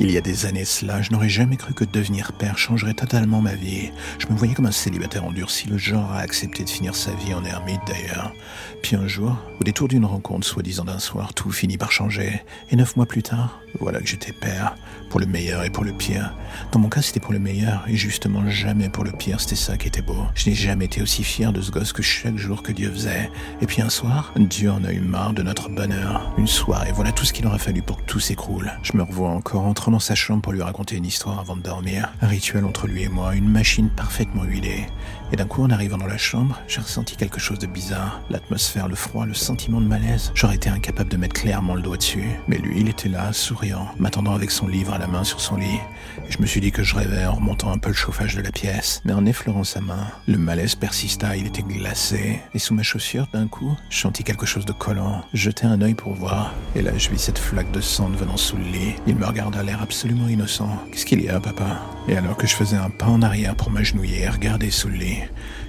Il y a des années cela, je n'aurais jamais cru que devenir père changerait totalement ma vie. Je me voyais comme un célibataire endurci, le genre à accepter de finir sa vie en ermite d'ailleurs. Puis un jour, au détour d'une rencontre soi-disant d'un soir, tout finit par changer. Et neuf mois plus tard, voilà que j'étais père, pour le meilleur et pour le pire. Dans mon cas, c'était pour le meilleur, et justement jamais pour le pire, c'était ça qui était beau. Je n'ai jamais été aussi fier de ce gosse que chaque jour que Dieu faisait. Et puis un soir, Dieu en a eu marre de notre bonheur. Une soirée, voilà tout ce qu'il aura fallu pour que tout s'écroule. Je me revois encore entre dans sa chambre pour lui raconter une histoire avant de dormir. Un rituel entre lui et moi, une machine parfaitement huilée. Et d'un coup, en arrivant dans la chambre, j'ai ressenti quelque chose de bizarre. L'atmosphère, le froid, le sentiment de malaise. J'aurais été incapable de mettre clairement le doigt dessus. Mais lui, il était là, souriant, m'attendant avec son livre à la main sur son lit. Je me suis dit que je rêvais en remontant un peu le chauffage de la pièce. Mais en effleurant sa main, le malaise persista, il était glacé. Et sous ma chaussure, d'un coup, je sentis quelque chose de collant. Jetai un œil pour voir. Et là, je vis cette flaque de sang venant sous le lit. Il me regarda l'air absolument innocent. Qu'est-ce qu'il y a, papa? Et alors que je faisais un pas en arrière pour m'agenouiller et regarder sous le lit,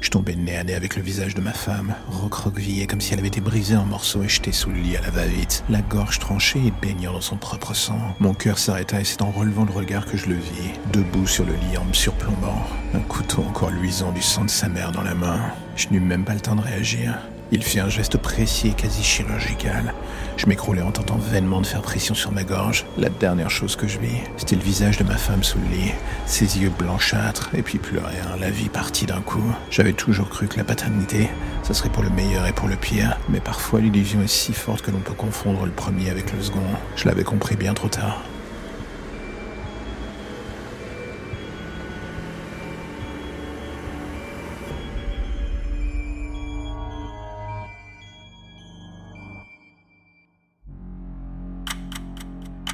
je tombais nez à nez avec le visage de ma femme, recroquevillée comme si elle avait été brisée en morceaux et jetée sous le lit à la va-vite, la gorge tranchée et baignant dans son propre sang. Mon cœur s'arrêta et c'est en relevant le regard que je le vis, debout sur le lit en me surplombant, un couteau encore luisant du sang de sa mère dans la main. Je n'eus même pas le temps de réagir. Il fit un geste précis et quasi chirurgical. Je m'écroulais en tentant vainement de faire pression sur ma gorge. La dernière chose que je vis, c'était le visage de ma femme sous le lit, ses yeux blanchâtres, et puis plus rien, la vie partie d'un coup. J'avais toujours cru que la paternité, ça serait pour le meilleur et pour le pire, mais parfois l'illusion est si forte que l'on peut confondre le premier avec le second. Je l'avais compris bien trop tard.